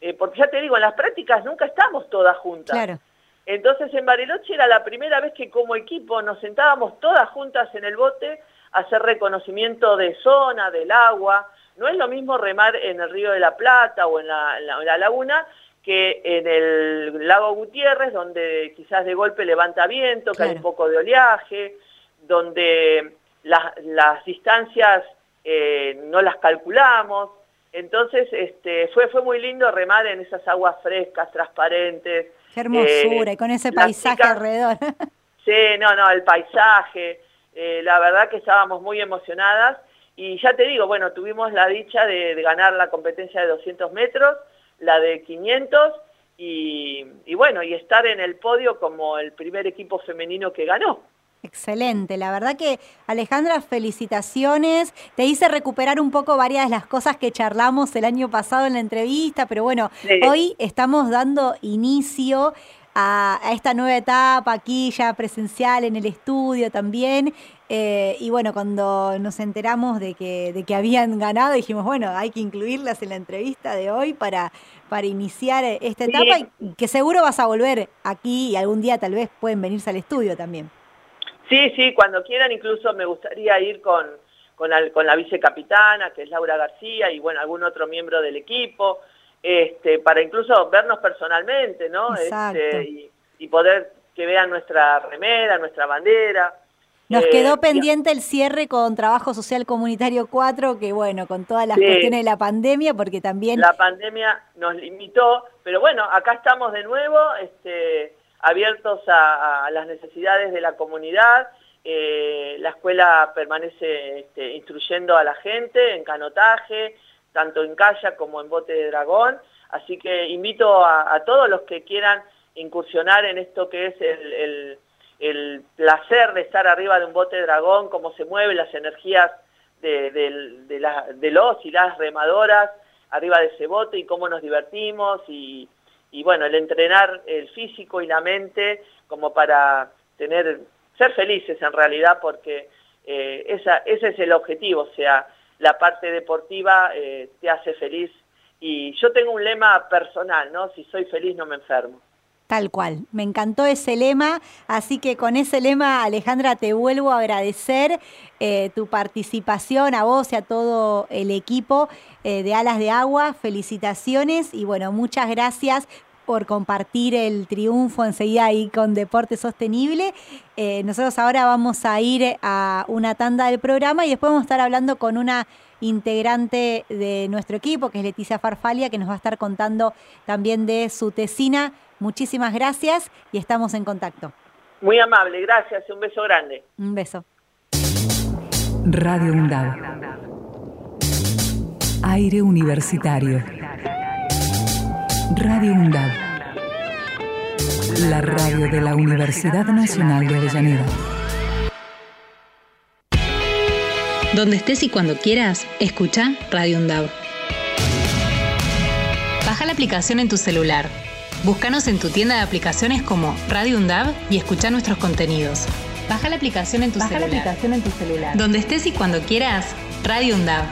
eh, porque ya te digo, en las prácticas nunca estamos todas juntas. Claro. Entonces en Bariloche era la primera vez que como equipo nos sentábamos todas juntas en el bote a hacer reconocimiento de zona, del agua. No es lo mismo remar en el Río de la Plata o en la, en la- en la laguna que en el lago Gutiérrez, donde quizás de golpe levanta viento, que hay un poco de oleaje, donde las, las distancias eh, no las calculamos. Entonces este, fue, fue muy lindo remar en esas aguas frescas, transparentes. Qué hermosura, Eh, y con ese paisaje chicas- alrededor. [LAUGHS] Sí, no, no, el paisaje, eh, la verdad que estábamos muy emocionadas y ya te digo, bueno, tuvimos la dicha de, de ganar la competencia de 200 metros, la de 500 y, y bueno, y estar en el podio como el primer equipo femenino que ganó. Excelente, la verdad que Alejandra, felicitaciones. Te hice recuperar un poco varias de las cosas que charlamos el año pasado en la entrevista, pero bueno, Sí. hoy estamos dando inicio a, a esta nueva etapa aquí ya presencial en el estudio también. Eh, y bueno, cuando nos enteramos de que, de que habían ganado, dijimos, bueno, hay que incluirlas en la entrevista de hoy para, para iniciar esta Sí. etapa y que seguro vas a volver aquí y algún día tal vez pueden venirse al estudio también. Sí, sí, cuando quieran, incluso me gustaría ir con, con, al- con la vicecapitana, que es Laura García, y bueno, algún otro miembro del equipo, este, para incluso vernos personalmente, ¿no? Este, y, y poder que vean nuestra remera, nuestra bandera. Nos Eh, quedó pendiente el cierre con Trabajo Social Comunitario 4, que bueno, con todas las Sí. cuestiones de la pandemia, porque también La pandemia nos limitó, pero bueno, acá estamos de nuevo, este, abiertos a, a las necesidades de la comunidad. Eh, la escuela permanece este, instruyendo a la gente en canotaje, tanto en kayak como en bote de dragón. Así que invito a, todos los que quieran incursionar en esto que es el, el- placer de estar arriba de un bote de dragón, cómo se mueven las energías de, de los y las remadoras arriba de ese bote y cómo nos divertimos y, y bueno, el entrenar el físico y la mente como para tener, ser felices en realidad porque eh, esa, ese es el objetivo, o sea, la parte deportiva eh, te hace feliz y yo tengo un lema personal, ¿no? Si soy feliz no me enfermo. tal cual. Me encantó ese lema, así que con ese lema, Alejandra, te vuelvo a agradecer eh, tu participación a vos y a todo el equipo eh, de Alas de Agua. Felicitaciones y bueno, muchas gracias por compartir el triunfo enseguida ahí con Deporte Sostenible. Eh, nosotros ahora vamos a ir a una tanda del programa y después vamos a estar hablando con una integrante de nuestro equipo, que es Leticia Farfalia, que nos va a estar contando también de su tesina. Muchísimas gracias y estamos en contacto. Muy amable, gracias, un beso grande. Un beso. Radio UNDAV. Aire universitario. Radio UNDAV. La radio de la Universidad Nacional de Avellaneda. Donde estés y cuando quieras, escucha Radio UNDAV. Baja la aplicación en tu celular. Búscanos en tu tienda de aplicaciones como Radio UNDAV y escucha nuestros contenidos. Baja la aplicación en tu celular. en tu celular. Donde estés y cuando quieras, Radio UNDAV.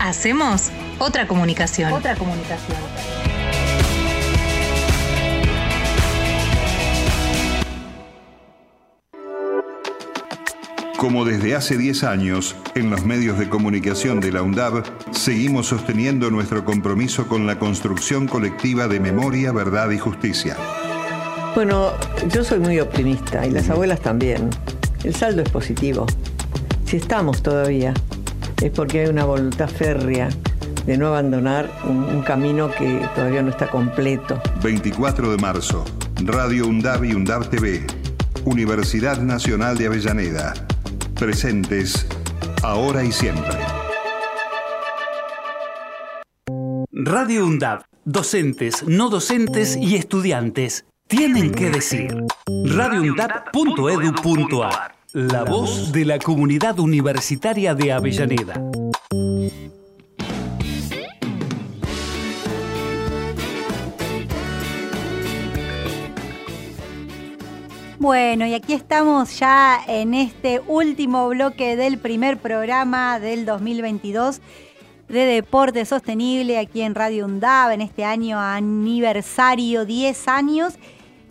Hacemos otra comunicación. Otra comunicación. Como desde hace 10 años, en los medios de comunicación de la UNDAB, seguimos sosteniendo nuestro compromiso con la construcción colectiva de memoria, verdad y justicia. Bueno, yo soy muy optimista y las abuelas también. El saldo es positivo. Si estamos todavía, es porque hay una voluntad férrea de no abandonar un, un camino que todavía no está completo. 24 de marzo, Radio UNDAB y UNDAB TV, Universidad Nacional de Avellaneda. Presentes, ahora y siempre. Radio UNDAV. Docentes, no docentes y estudiantes tienen que decir. radioundab.edu.ar La voz de la comunidad universitaria de Avellaneda. Bueno, y aquí estamos ya en este último bloque del primer programa del 2022 de Deporte Sostenible aquí en Radio UNDAV, en este año aniversario 10 años.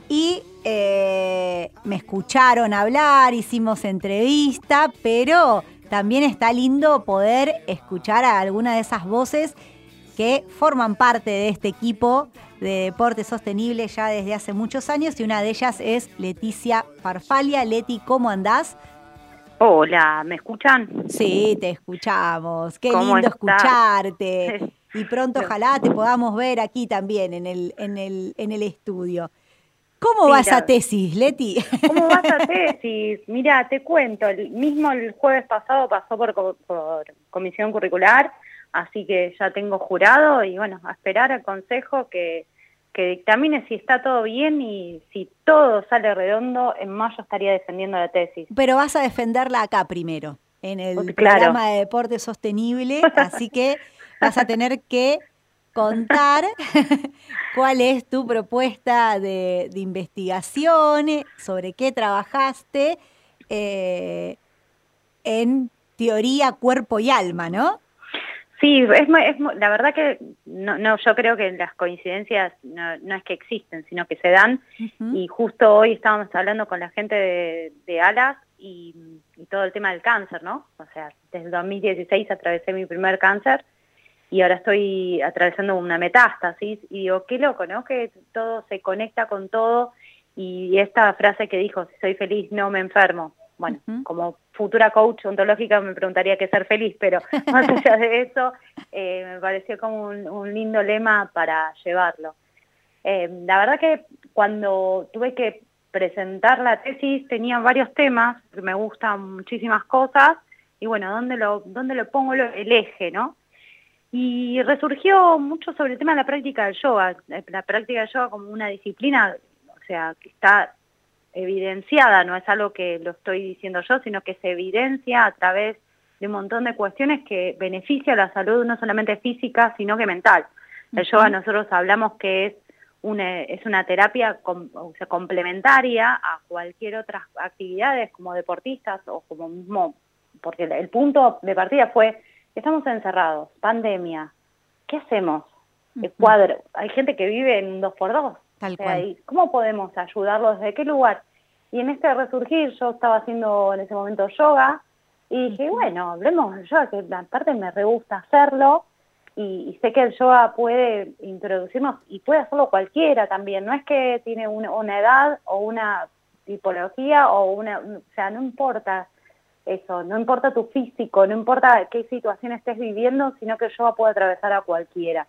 Y eh, me escucharon hablar, hicimos entrevista, pero también está lindo poder escuchar a alguna de esas voces que forman parte de este equipo de deporte sostenible ya desde hace muchos años y una de ellas es Leticia Farfalia. Leti, ¿cómo andás? Hola, ¿me escuchan? Sí, te escuchamos. Qué lindo escucharte. [LAUGHS] Y pronto ojalá te podamos ver aquí también en el, en el, en el estudio. ¿Cómo vas a tesis, Leti? ¿Cómo vas [LAUGHS] a tesis? Mira, te cuento, el mismo el jueves pasado pasó por, por comisión curricular, así que ya tengo jurado y bueno, a esperar al consejo que, que dictamine si está todo bien y si todo sale redondo, en mayo estaría defendiendo la tesis. Pero vas a defenderla acá primero, en el programa de deporte sostenible, así que vas a tener que contar [LAUGHS] cuál es tu propuesta de, investigación, sobre qué trabajaste eh, en teoría, cuerpo y alma, ¿no? Sí, es, es, la verdad que no, no, yo creo que las coincidencias no, no es que existen, sino que se dan. Y justo hoy estábamos hablando con la gente de, de ALAS y, y, todo el tema del cáncer, ¿no? O sea, desde el 2016 atravesé mi primer cáncer y ahora estoy atravesando una metástasis y digo, qué loco, ¿no? Que todo se conecta con todo y esta frase que dijo, si soy feliz no me enfermo. Bueno, como futura coach ontológica me preguntaría qué ser feliz, pero [LAUGHS] más allá de eso, eh, me pareció como un, lindo lema para llevarlo. Eh, la verdad que cuando tuve que presentar la tesis tenía varios temas, me gustan muchísimas cosas, y bueno, ¿dónde lo, dónde lo pongo el eje, no? Y resurgió mucho sobre el tema de la práctica del yoga, la práctica del yoga como una disciplina, o sea, que está evidenciada, no es algo que lo estoy diciendo yo, sino que se evidencia a través de un montón de cuestiones que beneficia la salud no solamente física, sino que mental. El yoga nosotros hablamos que es una, es una terapia complementaria a cualquier otra actividades como deportistas o como mismo, porque el punto de partida fue, estamos encerrados, pandemia, ¿qué hacemos? El cuadro, hay gente que vive en un dos por dos, Tal cual. ¿Cómo podemos ayudarlos? ¿Desde qué lugar? Y en este resurgir yo estaba haciendo en ese momento yoga y dije, bueno, hablemos del yoga, que aparte me re gusta hacerlo y, sé que el yoga puede introducirnos y puede hacerlo cualquiera también, no es que tiene una, edad o una tipología o una, o sea, no importa eso, no importa tu físico, no importa qué situación estés viviendo, sino que el yoga puede atravesar a cualquiera.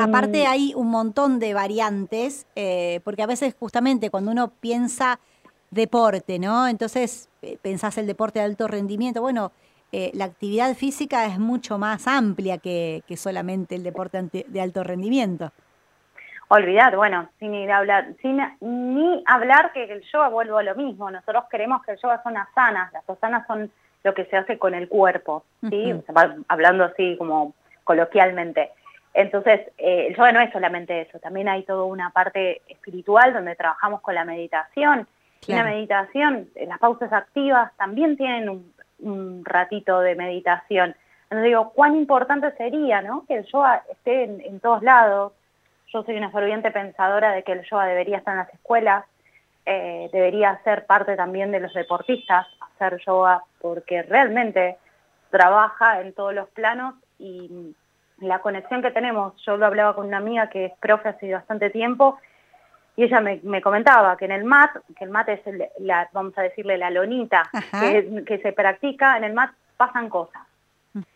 Aparte hay un montón de variantes, eh, porque a veces justamente cuando uno piensa deporte, ¿no? Entonces eh, pensás el deporte de alto rendimiento, bueno, eh, la actividad física es mucho más amplia que, solamente el deporte de alto rendimiento. Olvidar, bueno, sin ir a hablar, sin ni hablar que el yoga vuelvo a lo mismo. Nosotros creemos que el yoga son asanas, las asanas son lo que se hace con el cuerpo, ¿sí? Hablando así como coloquialmente. Entonces, eh, el yoga no es solamente eso, también hay toda una parte espiritual donde trabajamos con la meditación. Y la meditación, las pausas activas también tienen un, ratito de meditación. Entonces digo, cuán importante sería ¿no? que el yoga esté en, todos lados. Yo soy una ferviente pensadora de que el yoga debería estar en las escuelas, eh, debería ser parte también de los deportistas, hacer yoga, porque realmente trabaja en todos los planos y la conexión que tenemos, yo lo hablaba con una amiga que es profe hace bastante tiempo, y ella me, comentaba que en el mat, que el mat es, la, vamos a decirle, la lonita que, se practica, en el mat pasan cosas.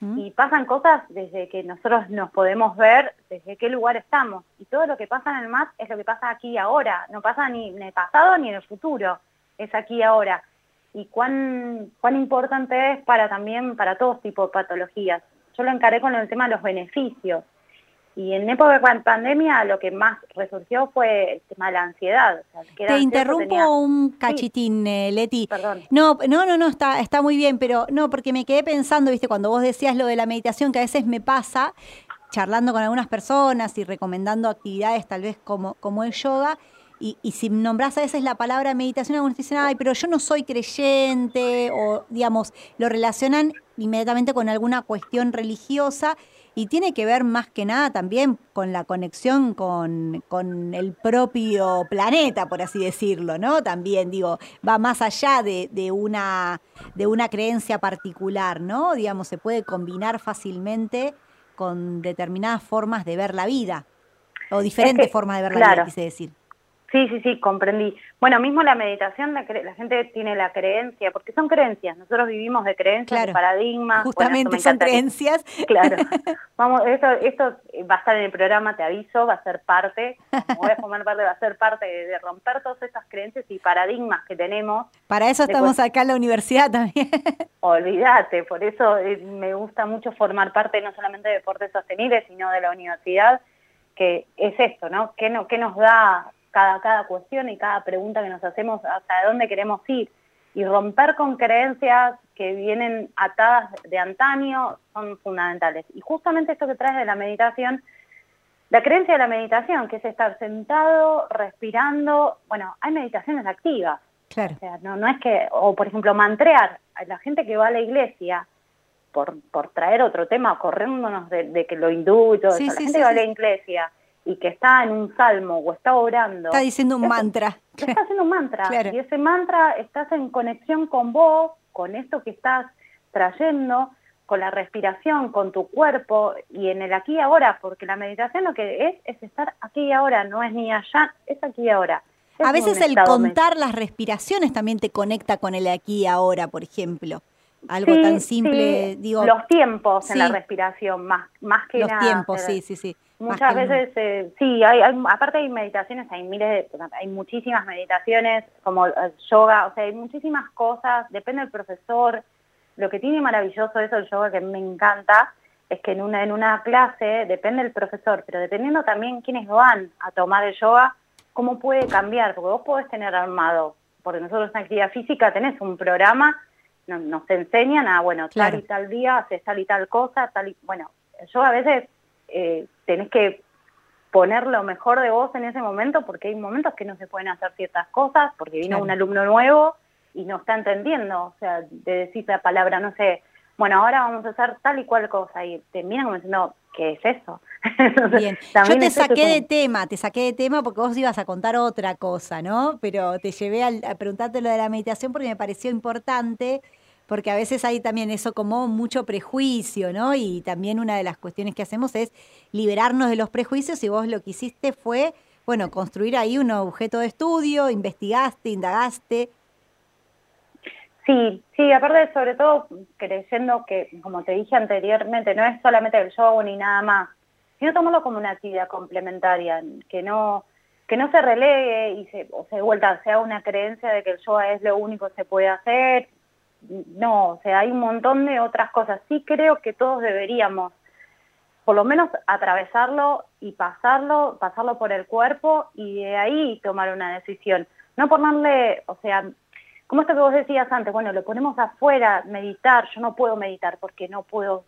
Y pasan cosas desde que nosotros nos podemos ver desde qué lugar estamos. Y todo lo que pasa en el mat es lo que pasa aquí y ahora. No pasa ni en el pasado ni en el futuro. Es aquí y ahora. Y cuán, cuán importante es para también, para todos tipos de patologías yo lo encaré con el tema de los beneficios. Y en época de pandemia lo que más resurgió fue el tema de la ansiedad. Te interrumpo un cachitín, eh, Leti. Perdón. No, no, no, no, está, está muy bien, pero no, porque me quedé pensando, viste, cuando vos decías lo de la meditación, que a veces me pasa, charlando con algunas personas y recomendando actividades tal vez como, como el yoga, y, y si nombrás a veces la palabra meditación, algunos dicen, ay, pero yo no soy creyente, o digamos, lo relacionan inmediatamente con alguna cuestión religiosa y tiene que ver más que nada también con la conexión con, con el propio planeta, por así decirlo, ¿no? También, digo, va más allá de, de, una, de una creencia particular, ¿no? Digamos, se puede combinar fácilmente con determinadas formas de ver la vida, o diferentes que, formas de ver la claro. vida, quise decir. Sí, sí, sí, comprendí. Bueno, mismo la meditación, la, cre- la gente tiene la creencia, porque son creencias, nosotros vivimos de creencias, Claro. de paradigmas. Justamente son creencias. [LAUGHS] Claro. [LAUGHS] Vamos, esto, esto va a estar en el programa, te aviso, va a ser parte, como voy a formar parte, va a ser parte de, de romper todas esas creencias y paradigmas que tenemos. Para eso estamos acá en la universidad también. [LAUGHS] Olvídate, por eso eh, me gusta mucho formar parte no solamente de deportes sostenibles, sino de la universidad, que es esto, ¿no? ¿Qué, no, qué nos da cada, cada cuestión y cada pregunta que nos hacemos hasta dónde queremos ir? Y romper con creencias que vienen atadas de antaño son fundamentales. Y justamente esto que traes de la meditación, la creencia de la meditación, que es estar sentado, respirando, bueno, hay meditaciones activas. Claro. O sea, no, no es que, o por ejemplo, mantrear, a la gente que va a la iglesia, por, por traer otro tema, corriéndonos de, de que lo hindú y todo Sí, eso, sí, la gente sí, que va a la iglesia y que está en un salmo o está orando, Está diciendo un mantra. está haciendo un mantra. [LAUGHS] Claro. Y ese mantra estás en conexión con vos, con esto que estás trayendo, con la respiración, con tu cuerpo y en el aquí y ahora, porque la meditación lo que es es estar aquí y ahora, no es ni allá, es aquí y ahora. Es A veces el contar las respiraciones también te conecta con el aquí y ahora, por ejemplo. Algo Sí, tan simple, sí, digo. los tiempos en la respiración más más que los nada tiempos, o sea, sí, sí, sí. Muchas veces eh, sí hay, hay- aparte hay meditaciones hay miles de hay muchísimas meditaciones como eh, yoga o sea hay muchísimas cosas depende del profesor lo que tiene maravilloso eso el yoga que me encanta es que en una en una clase depende del profesor pero dependiendo también quiénes van a tomar el yoga cómo puede cambiar porque vos podés tener armado porque nosotros en actividad física tenés un programa no- nos enseñan a, bueno, Claro. tal y tal día haces tal y tal cosa, tal y, bueno, yo a veces eh, tenés que poner lo mejor de vos en ese momento porque hay momentos que no se pueden hacer ciertas cosas porque vino Claro. un alumno nuevo y no está entendiendo, o sea, de decir la palabra, no sé, bueno, ahora vamos a hacer tal y cual cosa y te miran como diciendo, ¿qué es eso? [LAUGHS] Entonces, Bien, yo te saqué de tema, te saqué de tema porque vos ibas a contar otra cosa, ¿no? Pero te llevé al- a preguntarte lo de la meditación porque me pareció importante, porque a veces hay también eso como mucho prejuicio, ¿no? Y también una de las cuestiones que hacemos es liberarnos de los prejuicios y vos lo que hiciste fue, bueno, construir ahí un objeto de estudio, investigaste, indagaste. Sí, sí, aparte sobre todo creyendo que, como te dije anteriormente, no es solamente el yoga ni nada más, sino tomarlo como una actividad complementaria, que no que no se relegue y se, o sea, vuelta sea una creencia de que el yoga es lo único que se puede hacer. No, o sea, hay un montón de otras cosas. Sí creo que todos deberíamos por lo menos atravesarlo y pasarlo, pasarlo por el cuerpo y de ahí tomar una decisión. No ponerle, o sea, como esto que vos decías antes, bueno, lo ponemos afuera, meditar, yo no puedo meditar porque no puedo,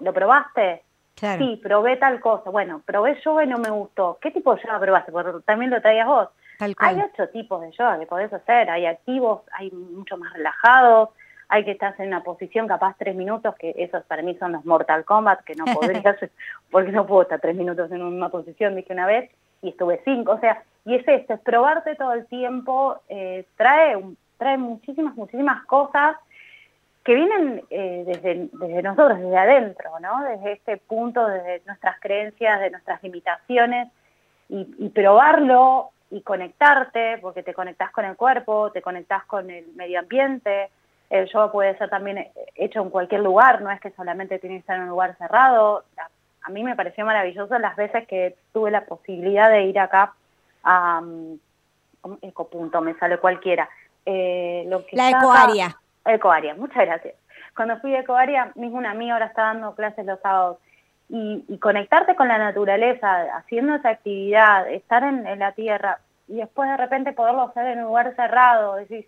¿lo probaste? Claro. Sí, probé tal cosa. Bueno, probé yoga y no me gustó. ¿Qué tipo de yoga probaste? Porque también lo traías vos. Tal Hay ocho tipos de yoga que podés hacer. Hay activos, hay mucho más relajados, hay que estás en una posición capaz tres minutos, que esos para mí son los Mortal Kombat, que no [LAUGHS] podrías, porque no puedo estar tres minutos en una posición, dije una vez, y estuve cinco. O sea, y es esto, es probarte todo el tiempo, eh, trae, trae muchísimas, muchísimas cosas que vienen eh, desde, desde nosotros, desde adentro, ¿no? Desde este punto, desde nuestras creencias, de nuestras limitaciones, y, y probarlo y conectarte, porque te conectás con el cuerpo, te conectás con el medio ambiente. El yoga puede ser también eh, hecho en cualquier lugar, no es que solamente tiene que estar en un lugar cerrado. A, mí me pareció maravilloso las veces que tuve la posibilidad de ir acá a um, Ecopunto, me sale cualquiera. Eh, lo que La Ecoárea, muchas gracias. Cuando fui a Ecoárea, mismo una amiga ahora está dando clases los sábados. Y, y conectarte con la naturaleza, haciendo esa actividad, estar en, en la tierra y después de repente poderlo hacer en un lugar cerrado, decís,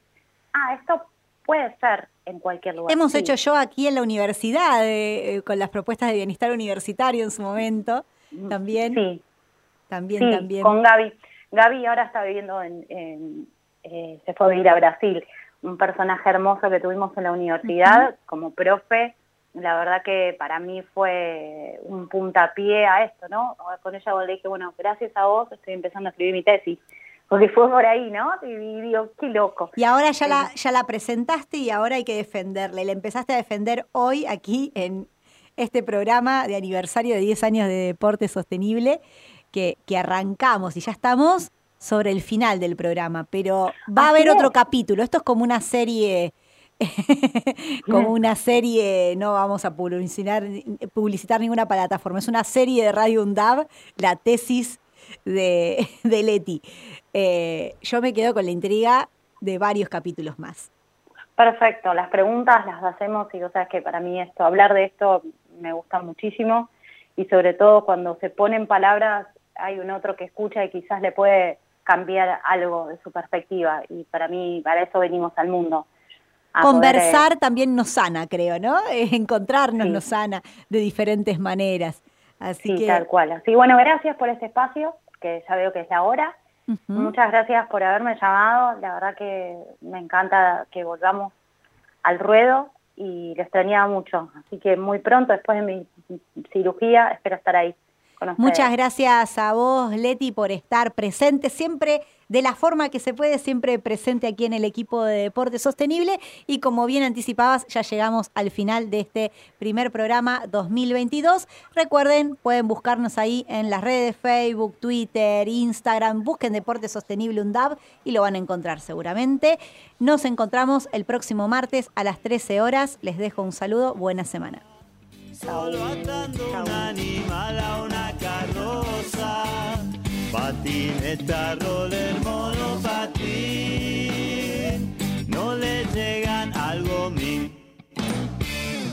ah, esto puede ser en cualquier lugar. Hemos Sí. hecho yo aquí en la universidad eh, eh, con las propuestas de bienestar universitario en su momento. También. Sí, También, sí, también. con Gaby. Gaby ahora está viviendo en, eh, se fue a vivir a Brasil, un personaje hermoso que tuvimos en la universidad como profe, la verdad que para mí fue un puntapié a esto, ¿no? Con ella le dije, bueno, gracias a vos estoy empezando a escribir mi tesis, porque fue por ahí, ¿no? Y digo, qué loco. Y ahora ya la, ya la presentaste y ahora hay que defenderle. Le empezaste a defender hoy aquí en este programa de aniversario de 10 años de deporte sostenible que, que arrancamos y ya estamos sobre el final del programa, pero va a haber otro capítulo. Esto es como una serie [LAUGHS] como una serie, no vamos a publicitar, publicitar ninguna plataforma, es una serie de Radio UNDAV, la tesis de, [LAUGHS] de Leti. Eh, yo me quedo con la intriga de varios capítulos más. Perfecto, las preguntas las hacemos y o sea que para mí esto, hablar de esto me gusta muchísimo y sobre todo cuando se ponen palabras hay un otro que escucha y quizás le puede cambiar algo de su perspectiva y para mí, para eso venimos al mundo. Conversar eh, también nos sana, creo, ¿no? [LAUGHS] Encontrarnos nos sana de diferentes maneras. Así sí, tal cual. Así bueno, gracias por este espacio, que ya veo que es la hora. Muchas gracias por haberme llamado. La verdad que me encanta que volvamos al ruedo y lo extrañaba mucho. Así que muy pronto, después de mi cirugía, espero estar ahí. Muchas gracias a vos, Leti, por estar presente siempre de la forma que se puede, siempre presente aquí en el equipo de Deporte Sostenible. Y como bien anticipabas, ya llegamos al final de este primer programa 2022. Recuerden, pueden buscarnos ahí en las redes Facebook, Twitter, Instagram. Busquen Deporte Sostenible UNDAB y lo van a encontrar seguramente. Nos encontramos el próximo martes a las 13 horas. Les dejo un saludo. Buena semana. Solo atando un animal a una carroza, patineta, roller, monopatín, no le llegan algo mí.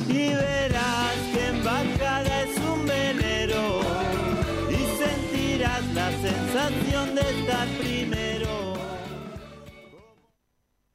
Y verás que en bajada es un velero. Y sentirás la sensación de estar primero.